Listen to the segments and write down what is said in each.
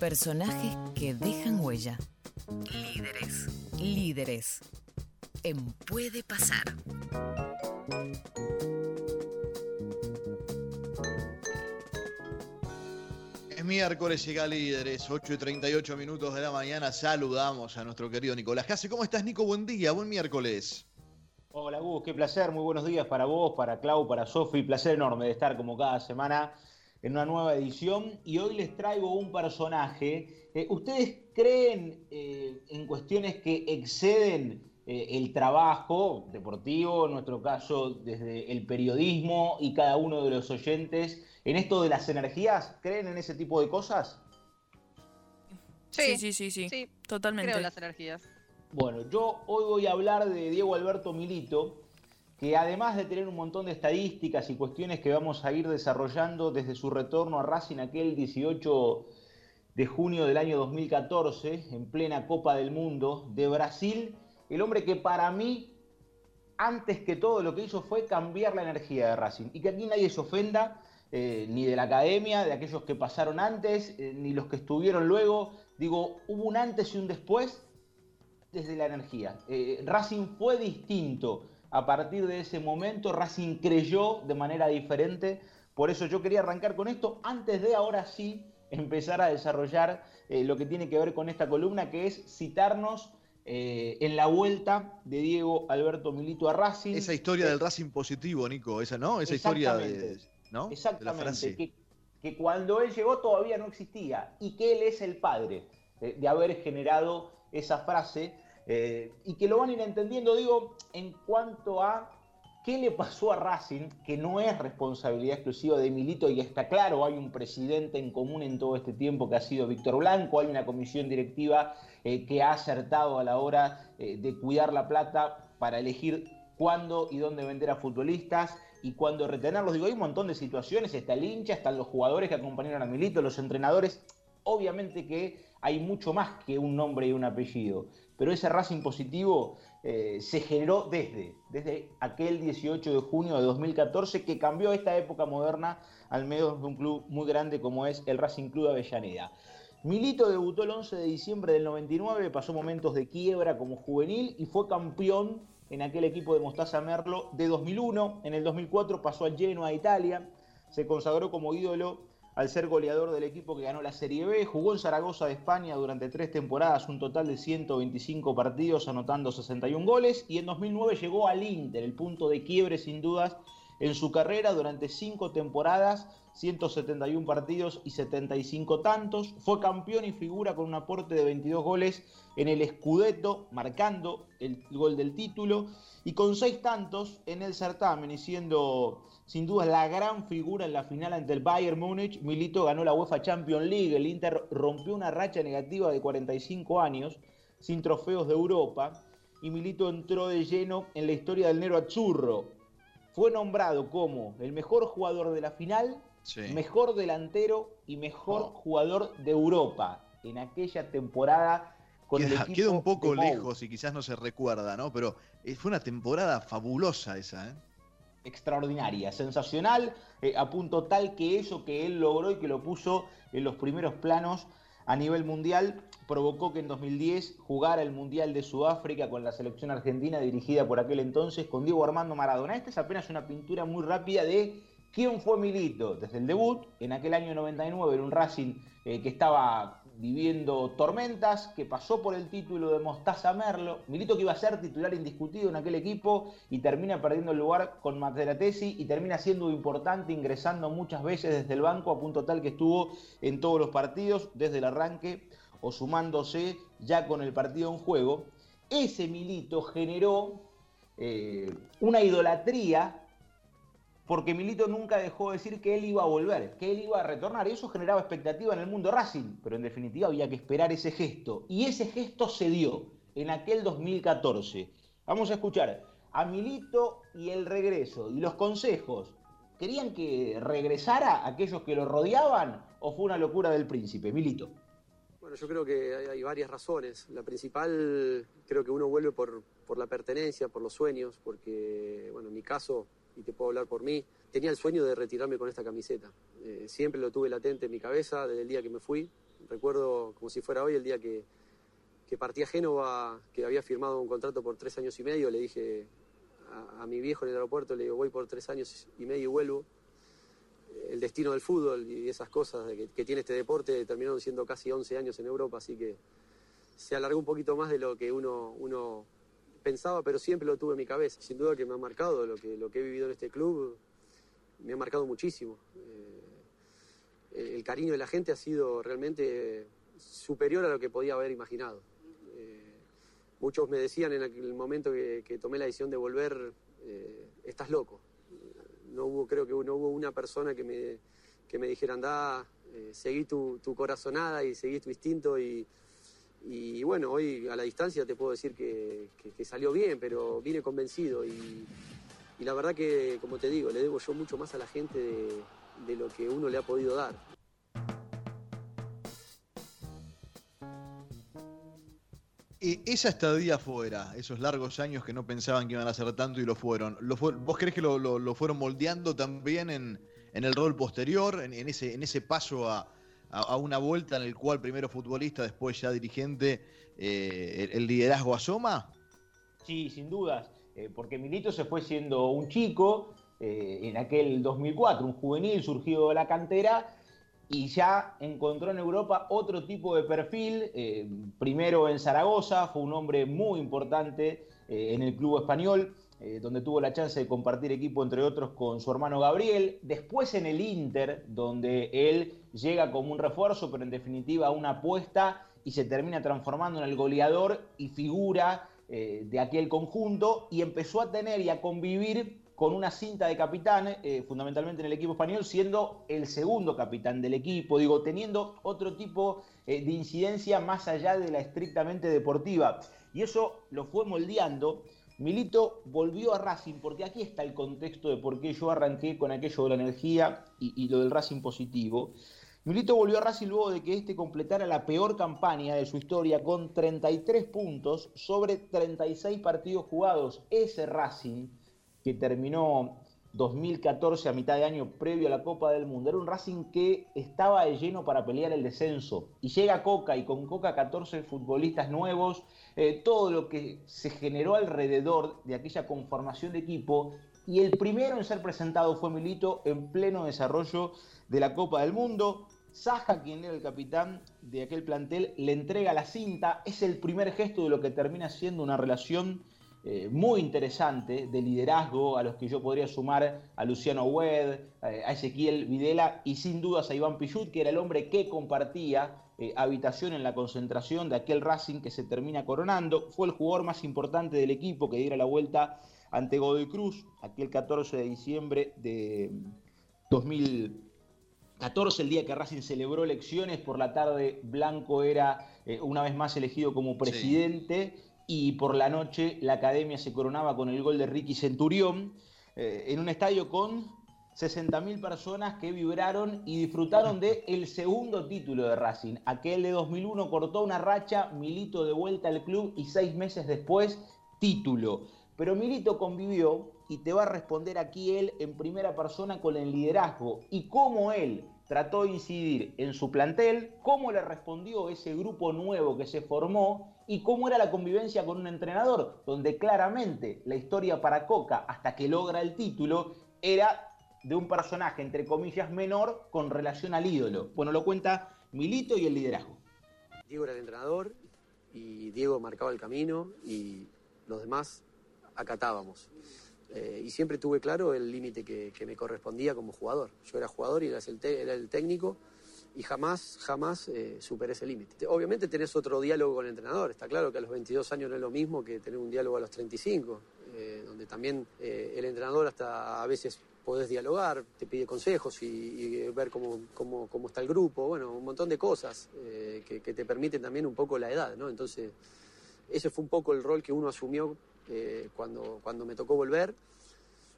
Personajes que dejan huella. Líderes. Líderes. En Puede Pasar. Es miércoles, llega Líderes, 8 y 38 minutos de la mañana. Saludamos a nuestro querido Nicolás Case. ¿Cómo estás, Nico? Buen día, buen miércoles. Hola, Gus, qué placer. Muy buenos días para vos, para Clau, para Sofi. Placer enorme de estar como cada semana en una nueva edición. Y hoy les traigo un personaje. Eh, ¿Ustedes creen eh, en cuestiones que exceden eh, el trabajo deportivo, en nuestro caso desde el periodismo y cada uno de los oyentes, en esto de las energías? ¿Creen en ese tipo de cosas? Sí, sí, sí, sí, Sí, totalmente. creo en las energías. Bueno, yo hoy voy a hablar de Diego Alberto Milito, que además de tener un montón de estadísticas y cuestiones que vamos a ir desarrollando desde su retorno a Racing aquel 18 de junio del año 2014, en plena Copa del Mundo de Brasil, el hombre que para mí, antes que todo lo que hizo fue cambiar la energía de Racing. Y que aquí nadie se ofenda, eh, ni de la academia, de aquellos que pasaron antes, eh, ni los que estuvieron luego. Digo, hubo un antes y un después desde la energía. Eh, Racing fue distinto. A partir de ese momento, Racing creyó de manera diferente. Por eso yo quería arrancar con esto antes de ahora sí empezar a desarrollar eh, lo que tiene que ver con esta columna, que es citarnos eh, en la vuelta de Diego Alberto Milito a Racing. Esa historia Eh, del Racing positivo, Nico, esa, ¿no? Esa historia de. ¿no? de la Exactamente, frase. que, que cuando él llegó todavía no existía y que él es el padre de, de haber generado esa frase eh, y que lo van a ir entendiendo, digo, en cuanto a qué le pasó a Racing, que no es responsabilidad exclusiva de Milito y está claro, hay un presidente en común en todo este tiempo que ha sido Víctor Blanco, hay una comisión directiva eh, que ha acertado a la hora eh, de cuidar la plata para elegir cuándo y dónde vender a futbolistas y cuándo retenerlos. Digo, hay un montón de situaciones, está el hincha, están los jugadores que acompañaron a Milito, los entrenadores. Obviamente que hay mucho más que un nombre y un apellido, pero ese Racing positivo eh, se generó desde, desde aquel 18 de junio de 2014 que cambió esta época moderna al medio de un club muy grande como es el Racing Club de Avellaneda. Milito debutó el 11 de diciembre del 99, pasó momentos de quiebra como juvenil y fue campeón en aquel equipo de Mostaza Merlo de 2001. En el 2004 pasó al Genoa a Italia, se consagró como ídolo al ser goleador del equipo que ganó la Serie B, jugó en Zaragoza de España durante tres temporadas, un total de 125 partidos, anotando 61 goles, y en 2009 llegó al Inter, el punto de quiebre sin dudas en su carrera durante cinco temporadas, 171 partidos y 75 tantos. Fue campeón y figura con un aporte de 22 goles en el Scudetto, marcando el gol del título, y con seis tantos en el certamen, y siendo sin duda la gran figura en la final ante el Bayern Múnich. Milito ganó la UEFA Champions League, el Inter rompió una racha negativa de 45 años sin trofeos de Europa, y Milito entró de lleno en la historia del Nero Azzurro. Fue nombrado como el mejor jugador de la final, Sí. mejor delantero y mejor Oh. jugador de Europa en aquella temporada con el Queda, queda un poco lejos y quizás no se recuerda, ¿no? Pero eh, fue una temporada fabulosa esa, ¿eh? extraordinaria, sensacional, eh, a punto tal que eso que él logró y que lo puso en los primeros planos a nivel mundial provocó que en 2010 jugara el Mundial de Sudáfrica con la selección argentina dirigida por aquel entonces con Diego Armando Maradona. Esta es apenas una pintura muy rápida de quién fue Milito desde el debut en aquel año 99 en un Racing eh, que estaba viviendo tormentas, que pasó por el título de Mostaza Merlo, Milito que iba a ser titular indiscutido en aquel equipo y termina perdiendo el lugar con Materatesi y termina siendo importante ingresando muchas veces desde el banco a punto tal que estuvo en todos los partidos desde el arranque o sumándose ya con el partido en juego. Ese Milito generó eh, una idolatría porque Milito nunca dejó de decir que él iba a volver, que él iba a retornar, y eso generaba expectativa en el mundo Racing, pero en definitiva había que esperar ese gesto, y ese gesto se dio en aquel 2014. Vamos a escuchar a Milito y el regreso, y los consejos. ¿Querían que regresara aquellos que lo rodeaban o fue una locura del príncipe? Milito. Bueno, yo creo que hay, varias razones. La principal, creo que uno vuelve por, por la pertenencia, por los sueños, porque, bueno, en mi caso, y te puedo hablar por mí, tenía el sueño de retirarme con esta camiseta. Eh, siempre lo tuve latente en mi cabeza desde el día que me fui. recuerdo como si fuera hoy el día que, que partí a Génova, que había firmado un contrato por tres años y medio, le dije a, mi viejo en el aeropuerto, le digo, voy por tres años y medio y vuelvo. El destino del fútbol y esas cosas que, tiene este deporte terminaron siendo casi 11 años en Europa, así que se alargó un poquito más de lo que uno, pensaba, pero siempre lo tuve en mi cabeza. Sin duda que me ha marcado lo que, lo que he vivido en este club, me ha marcado muchísimo. Eh, el cariño de la gente ha sido realmente superior a lo que podía haber imaginado. Muchos me decían en el momento que, tomé la decisión de volver, eh, estás loco. No hubo, creo que no hubo una persona que me, que me dijera, anda, eh, seguí tu, corazonada y seguí tu instinto y, bueno, hoy a la distancia te puedo decir que, salió bien, pero vine convencido y, la verdad que, como te digo, le debo yo mucho más a la gente de lo que uno le ha podido dar. Esa estadía afuera, esos largos años que no pensaban que iban a ser tanto y lo fueron, ¿vos crees que lo, fueron moldeando también en, el rol posterior, en, ese, en ese paso a, una vuelta en el cual primero futbolista, después ya dirigente, eh, el, liderazgo asoma? Sí, sin dudas, eh, porque Milito se fue siendo un chico eh, en aquel 2004, un juvenil surgido de la cantera y ya encontró en Europa otro tipo de perfil. Eh, primero en Zaragoza, fue un hombre muy importante eh, en el club español, eh, donde tuvo la chance de compartir equipo, entre otros, con su hermano Gabriel. Después en el Inter, donde él llega como un refuerzo, pero en definitiva una apuesta y se termina transformando en el goleador y figura de aquel conjunto y empezó a tener y a convivir con una cinta de capitán, eh, fundamentalmente en el equipo español, siendo el segundo capitán del equipo, digo, teniendo otro tipo eh, de incidencia más allá de la estrictamente deportiva. Y eso lo fue moldeando. Milito volvió a Racing, porque aquí está el contexto de por qué yo arranqué con aquello de la energía y, y lo del Racing positivo. Milito volvió a Racing luego de que este completara la peor campaña de su historia con 33 puntos sobre 36 partidos jugados. Ese Racing que terminó 2014 a mitad de año previo a la Copa del Mundo. Era un Racing que estaba de lleno para pelear el descenso. Y llega Coca y con Coca 14 futbolistas nuevos, eh, todo lo que se generó alrededor de aquella conformación de equipo. Y el primero en ser presentado fue Milito en pleno desarrollo de la Copa del Mundo. Saja, quien era el capitán de aquel plantel, le entrega la cinta. Es el primer gesto de lo que termina siendo una relación eh, muy interesante de liderazgo a los que yo podría sumar a Luciano Wed, eh, a Ezequiel Videla y sin dudas a Iván Pichut, que era el hombre que compartía eh, habitación en la concentración de aquel Racing que se termina coronando. Fue el jugador más importante del equipo que diera la vuelta ante Godoy Cruz, aquel 14 de diciembre de 2014, el día que Racing celebró elecciones, por la tarde Blanco era una vez más elegido como presidente y por la noche la academia se coronaba con el gol de Ricky Centurión eh, en un estadio con 60.000 personas que vibraron y disfrutaron de el segundo título de Racing. Aquel de 2001 cortó una racha, Milito de vuelta al club y seis meses después título. Pero Milito convivió y te va a responder aquí él en primera persona con el liderazgo y cómo él trató de incidir en su plantel, cómo le respondió ese grupo nuevo que se formó y cómo era la convivencia con un entrenador, donde claramente la historia para Coca, hasta que logra el título, era de un personaje, entre comillas, menor con relación al ídolo. Bueno, lo cuenta Milito y el liderazgo. Diego era el entrenador y Diego marcaba el camino y los demás acatábamos. Eh, y siempre tuve claro el límite que, me correspondía como jugador. Yo era jugador y era el, técnico y jamás, jamás eh, superé ese límite. Obviamente tenés otro diálogo con el entrenador, está claro que a los 22 años no es lo mismo que tener un diálogo a los 35, eh, donde también el entrenador hasta a veces podés dialogar, te pide consejos y, ver cómo, cómo, cómo, está el grupo, bueno, un montón de cosas que, que, te permiten también un poco la edad, ¿no? Entonces, ese fue un poco el rol que uno asumió cuando, cuando me tocó volver,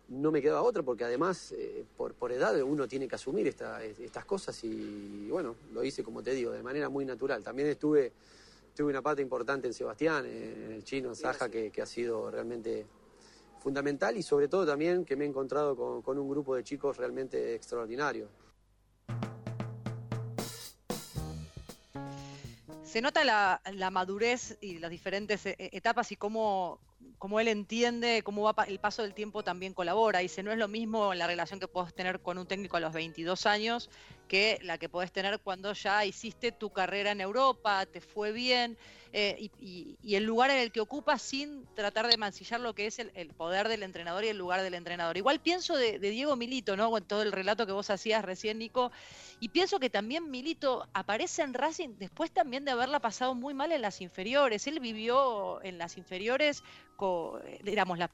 no me quedaba otra porque además eh, por, por, edad uno tiene que asumir estas cosas y bueno, lo hice como te digo, de manera muy natural. También estuve, tuve una parte importante en Sebastián, en el chino, en Saja, que, ha sido realmente fundamental y sobre todo también que me he encontrado con, con un grupo de chicos realmente extraordinarios. se nota la, madurez y las diferentes eh, etapas y cómo, cómo él entiende cómo va el paso del tiempo también colabora. Dice, no es lo mismo la relación que puedes tener con un técnico a los 22 años que la que podés tener cuando ya hiciste tu carrera en Europa, te fue bien, eh, y, el lugar en el que ocupa sin tratar de mancillar lo que es el, poder del entrenador y el lugar del entrenador. Igual pienso de, Diego Milito, ¿no? En todo el relato que vos hacías recién, Nico, y pienso que también Milito aparece en Racing después también de haberla pasado muy mal en las inferiores. Él vivió en las inferiores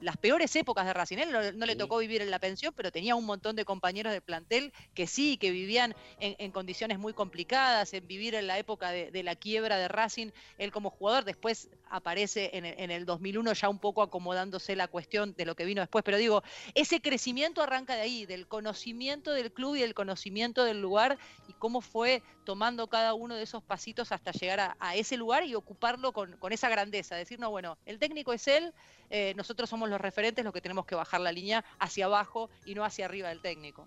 las peores épocas de Racing. Él no, le tocó vivir en la pensión, pero tenía un montón de compañeros de plantel que sí, que vivían en, condiciones muy complicadas, en vivir en la época de, la quiebra de Racing, él como jugador, después aparece en el, 2001 ya un poco acomodándose la cuestión de lo que vino después, pero digo, ese crecimiento arranca de ahí, del conocimiento del club y del conocimiento del lugar y cómo fue tomando cada uno de esos pasitos hasta llegar a, ese lugar y ocuparlo con, esa grandeza, decir, no, bueno, el técnico es él, eh, nosotros somos los referentes los que tenemos que bajar la línea hacia abajo y no hacia arriba del técnico.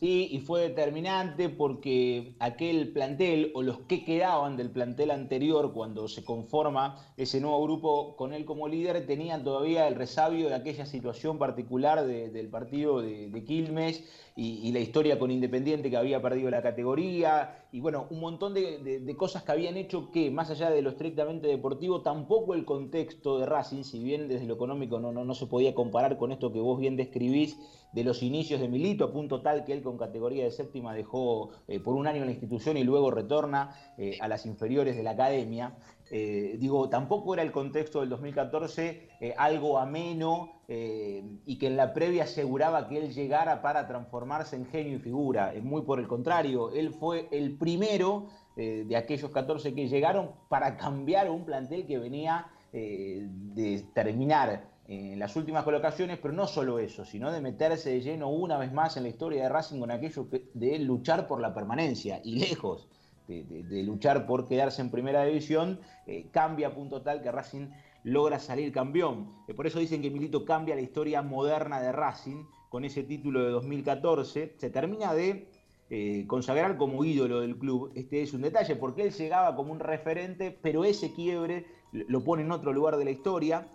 Sí, y fue determinante porque aquel plantel o los que quedaban del plantel anterior cuando se conforma ese nuevo grupo con él como líder tenían todavía el resabio de aquella situación particular del partido de, Quilmes y, la historia con Independiente que había perdido la categoría y bueno, un montón de, cosas que habían hecho que más allá de lo estrictamente deportivo, tampoco el contexto de Racing, si bien desde lo económico no, no, no se podía comparar con esto que vos bien describís, de los inicios de Milito, a punto tal que él con categoría de séptima dejó eh, por un año en la institución y luego retorna eh, a las inferiores de la academia. Eh, digo, tampoco era el contexto del 2014 algo ameno y que en la previa aseguraba que él llegara para transformarse en genio y figura. Muy por el contrario, él fue el primero de aquellos 14 que llegaron para cambiar un plantel que venía de terminar en las últimas colocaciones, pero no solo eso, sino de meterse de lleno una vez más en la historia de Racing con aquello de luchar por la permanencia y lejos de, luchar por quedarse en primera división, eh, cambia a punto tal que Racing logra salir campeón. Eh, por eso dicen que Milito cambia la historia moderna de Racing con ese título de 2014. Se termina de eh, consagrar como ídolo del club. Este es un detalle, porque él llegaba como un referente, pero ese quiebre lo pone en otro lugar de la historia.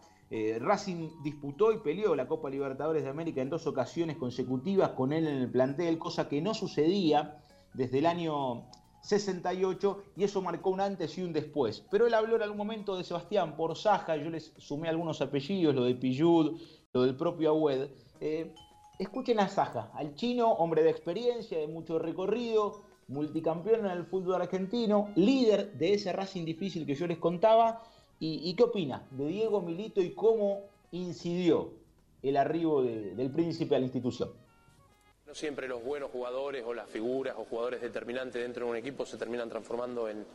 Racing disputó y peleó la Copa Libertadores de América en dos ocasiones consecutivas con él en el plantel, cosa que no sucedía desde el año 68 y eso marcó un antes y un después. Pero él habló en algún momento de Sebastián por Saja, yo les sumé algunos apellidos, lo de Pillud, lo del propio Agüed. Eh, escuchen a Saja, al chino, hombre de experiencia, de mucho recorrido, multicampeón en el fútbol argentino, líder de ese Racing difícil que yo les contaba ¿Y, qué opina de Diego Milito y cómo incidió el arribo del príncipe a la institución? No siempre los buenos jugadores o las figuras o jugadores determinantes dentro de un equipo se terminan transformando en,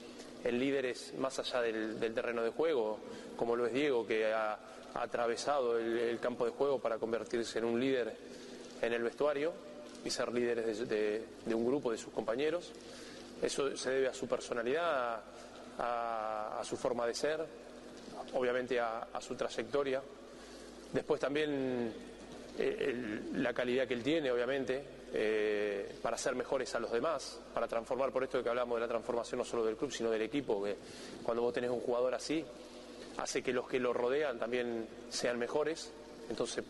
líderes más allá del, terreno de juego, como lo es Diego, que ha, atravesado el, campo de juego para convertirse en un líder en el vestuario y ser líderes de, un grupo de sus compañeros. Eso se debe a su personalidad, a su forma de ser, obviamente a, su trayectoria. Después también eh, la calidad que él tiene, obviamente, eh, para ser mejores a los demás, para transformar, por esto que hablamos de la transformación no solo del club, sino del equipo, que cuando vos tenés un jugador así, hace que los que lo rodean también sean mejores, entonces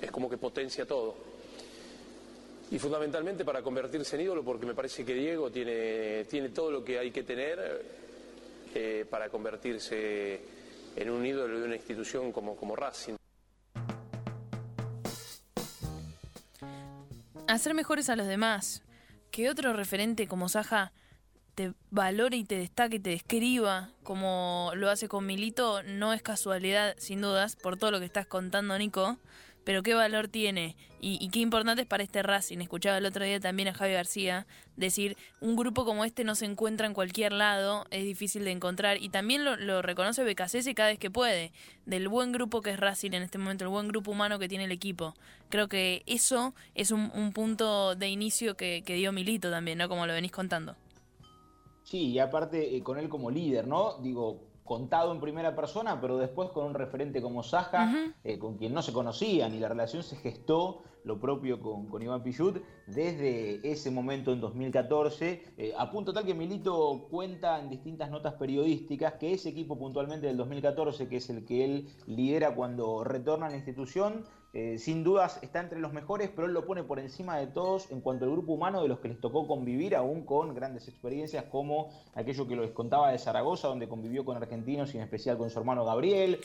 es como que potencia todo. Y fundamentalmente para convertirse en ídolo, porque me parece que Diego tiene, tiene todo lo que hay que tener eh, para convertirse en un ídolo de una institución como, como Racing. Hacer mejores a los demás. Que otro referente como Saja te valore y te destaque te describa como lo hace con Milito no es casualidad, sin dudas, por todo lo que estás contando, Nico pero qué valor tiene y, qué importante es para este Racing. Escuchaba el otro día también a Javi García decir, un grupo como este no se encuentra en cualquier lado, es difícil de encontrar y también lo, reconoce Becasese cada vez que puede, del buen grupo que es Racing en este momento, el buen grupo humano que tiene el equipo. Creo que eso es un, punto de inicio que, dio Milito también, ¿no? Como lo venís contando. Sí, y aparte eh, con él como líder, ¿no? Digo, contado en primera persona, pero después con un referente como Saja, eh, con quien no se conocían, y la relación se gestó lo propio con, con Iván Pichut desde ese momento en 2014, eh, a punto tal que Milito cuenta en distintas notas periodísticas que ese equipo puntualmente del 2014, que es el que él lidera cuando retorna a la institución, eh, sin dudas está entre los mejores, pero él lo pone por encima de todos en cuanto al grupo humano de los que les tocó convivir, aún con grandes experiencias como aquello que lo contaba de Zaragoza, donde convivió con argentinos y en especial con su hermano Gabriel,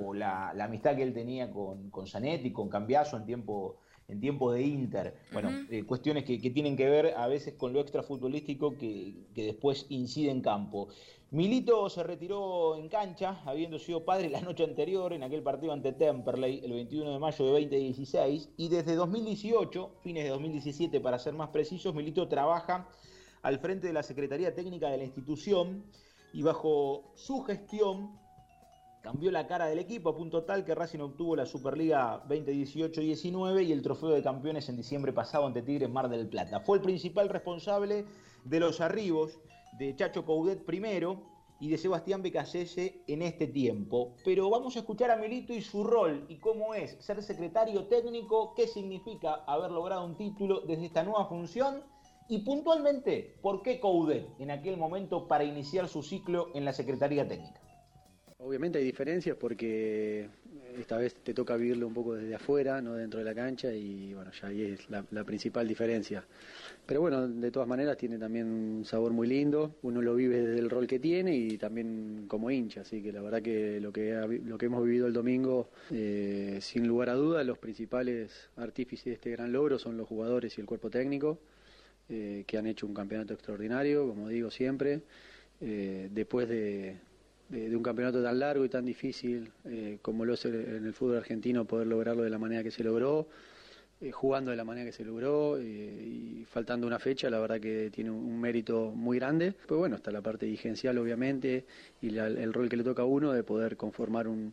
o, la, amistad que él tenía con, con Zanetti, con Cambiaso en tiempo en tiempo de Inter. Bueno, eh, cuestiones que, tienen que ver a veces con lo extrafutbolístico que, que después incide en campo. Milito se retiró en cancha, habiendo sido padre la noche anterior en aquel partido ante Temperley, el 21 de mayo de 2016, y desde 2018, fines de 2017 para ser más precisos, Milito trabaja al frente de la Secretaría Técnica de la institución y bajo su gestión cambió la cara del equipo a punto tal que Racing obtuvo la Superliga 2018-19 y el trofeo de campeones en diciembre pasado ante Tigres Mar del Plata. Fue el principal responsable de los arribos de Chacho Coudet primero y de Sebastián Becasese en este tiempo. Pero vamos a escuchar a Milito y su rol y cómo es ser secretario técnico, qué significa haber logrado un título desde esta nueva función y puntualmente por qué Coudet en aquel momento para iniciar su ciclo en la Secretaría Técnica. Obviamente hay diferencias porque esta vez te toca vivirlo un poco desde afuera, no dentro de la cancha y bueno, ya ahí es la, principal diferencia. Pero bueno, de todas maneras tiene también un sabor muy lindo, uno lo vive desde el rol que tiene y también como hincha, así que la verdad que lo que, lo que hemos vivido el domingo, eh, sin lugar a duda, los principales artífices de este gran logro son los jugadores y el cuerpo técnico, eh, que han hecho un campeonato extraordinario, como digo siempre, eh, después de de, un campeonato tan largo y tan difícil eh, como lo es en el fútbol argentino, poder lograrlo de la manera que se logró, eh, jugando de la manera que se logró eh, y faltando una fecha, la verdad que tiene un, mérito muy grande. Pues bueno, está la parte dirigencial obviamente y el rol que le toca a uno de poder conformar un,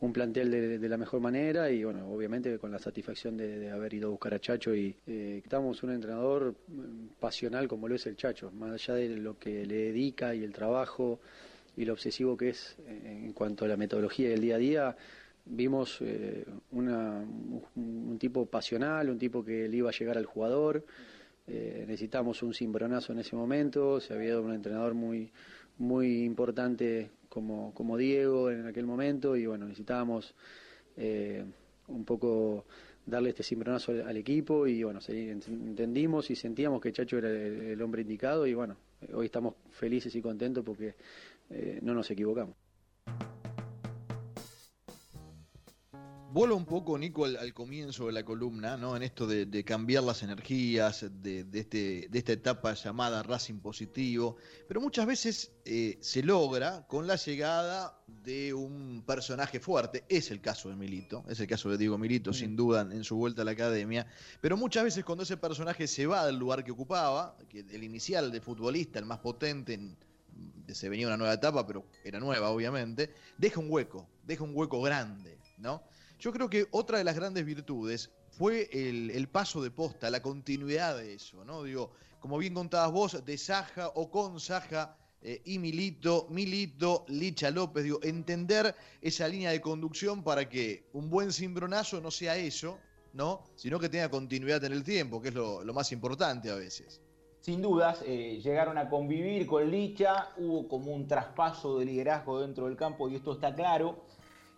un plantel de, la mejor manera y bueno, obviamente con la satisfacción de, haber ido a buscar a Chacho y eh, estamos un entrenador mm, pasional como lo es el Chacho, más allá de lo que le dedica y el trabajo y lo obsesivo que es eh, en cuanto a la metodología del día a día, vimos eh, un, tipo pasional, un tipo que le iba a llegar al jugador. Eh, necesitamos un cimbronazo en ese momento, se había dado un entrenador muy, muy importante como, como Diego en aquel momento y bueno, necesitábamos un poco darle este cimbronazo al, equipo y bueno, entendimos y sentíamos que Chacho era el hombre indicado y bueno, hoy estamos felices y contentos porque eh, no nos equivocamos. Vuelvo un poco, Nico, al, comienzo de la columna, ¿no? En esto de, cambiar las energías, de, este, de, esta etapa llamada Racing Positivo, pero muchas veces eh, se logra con la llegada de un personaje fuerte. Es el caso de Milito, es el caso de Diego Milito, sin duda, en su vuelta a la academia. Pero muchas veces cuando ese personaje se va del lugar que ocupaba, que el inicial de futbolista, el más potente en, se venía una nueva etapa, pero era nueva, obviamente, deja un hueco, deja un hueco grande, ¿no? Yo creo que otra de las grandes virtudes fue el, paso de posta, la continuidad de eso, ¿no? Digo, como bien contabas vos, de Saja o con Saja eh, y Milito, Milito, Licha López, digo, entender esa línea de conducción para que un buen cimbronazo no sea eso, ¿no? Sino que tenga continuidad en el tiempo, que es lo más importante a veces sin dudas, eh, llegaron a convivir con Licha, hubo como un traspaso de liderazgo dentro del campo y esto está claro.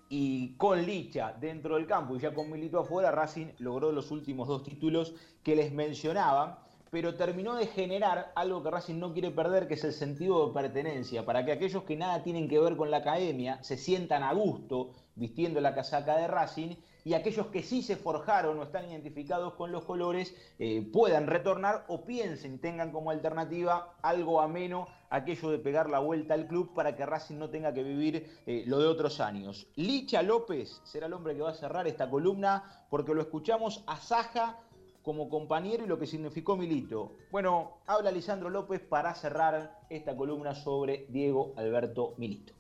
Y con Licha dentro del campo y ya con Milito afuera, Racing logró los últimos dos títulos que les mencionaba, pero terminó de generar algo que Racing no quiere perder, que es el sentido de pertenencia, para que aquellos que nada tienen que ver con la academia se sientan a gusto vistiendo la casaca de Racing y aquellos que sí se forjaron o están identificados con los colores eh, puedan retornar o piensen tengan como alternativa algo ameno aquello de pegar la vuelta al club para que Racing no tenga que vivir eh, lo de otros años. Licha López será el hombre que va a cerrar esta columna porque lo escuchamos a Saja como compañero y lo que significó Milito. Bueno, habla Lisandro López para cerrar esta columna sobre Diego Alberto Milito.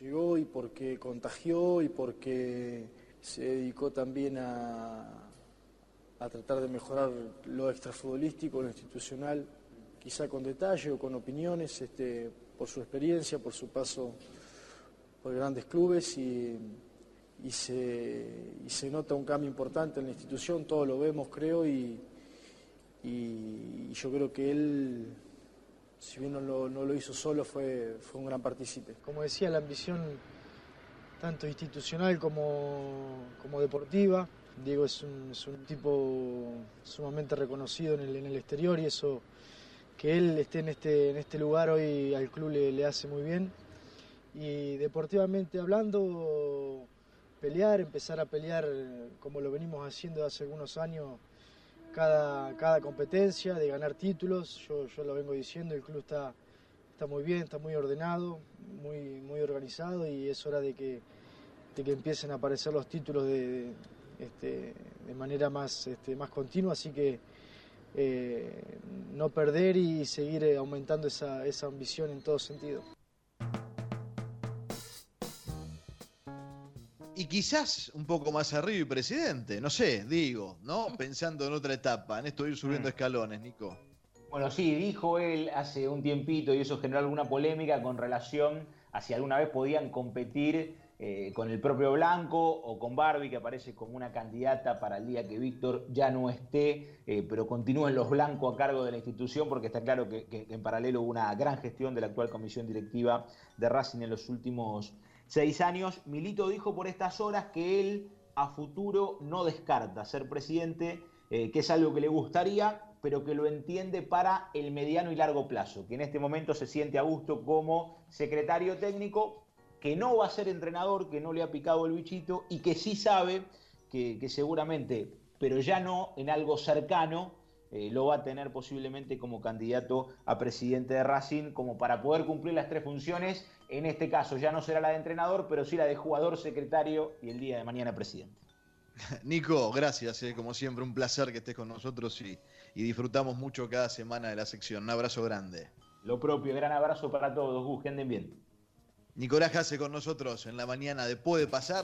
Llegó y porque contagió y porque se dedicó también a, a tratar de mejorar lo extrafutbolístico, lo institucional, quizá con detalle o con opiniones, este, por su experiencia, por su paso por grandes clubes y, y, se, y se nota un cambio importante en la institución, todos lo vemos creo y, y yo creo que él, si bien no lo, no lo hizo solo, fue, fue un gran partícipe. Como decía, la ambición tanto institucional como, como deportiva. Diego es un, tipo sumamente reconocido en el, en el, exterior y eso que él esté en este, en este lugar hoy al club le, le hace muy bien. Y deportivamente hablando, pelear, empezar a pelear como lo venimos haciendo hace algunos años, cada, cada competencia, de ganar títulos, yo, yo lo vengo diciendo, el club está, está muy bien, está muy ordenado, muy, muy organizado y es hora de que, de que empiecen a aparecer los títulos de, de, este, de manera más, este, más continua, así que eh, no perder y seguir aumentando esa, esa ambición en todo sentido. y quizás un poco más arriba y presidente, no sé, digo, ¿no? Pensando en otra etapa, en esto de ir subiendo Mm. escalones, Nico. Bueno, sí, dijo él hace un tiempito y eso generó alguna polémica con relación a si alguna vez podían competir eh, con el propio Blanco o con Barbie, que aparece como una candidata para el día que Víctor ya no esté, eh, pero continúen los blancos a cargo de la institución, porque está claro que, que en paralelo hubo una gran gestión de la actual comisión directiva de Racing en los últimos seis años. Milito dijo por estas horas que él a futuro no descarta ser presidente, eh, que es algo que le gustaría, pero que lo entiende para el mediano y largo plazo, que en este momento se siente a gusto como secretario técnico, que no va a ser entrenador, que no le ha picado el bichito y que sí sabe que, seguramente, pero ya no en algo cercano, eh, lo va a tener posiblemente como candidato a presidente de Racing, como para poder cumplir las tres funciones. En este caso ya no será la de entrenador, pero sí la de jugador, secretario y el día de mañana presidente. Nico, gracias, eh, como siempre, un placer que estés con nosotros y, y, disfrutamos mucho cada semana de la sección. Un abrazo grande. Lo propio, gran abrazo para todos, Gus, que anden bien. Nicolás Jase con nosotros en la mañana de Puede Pasar.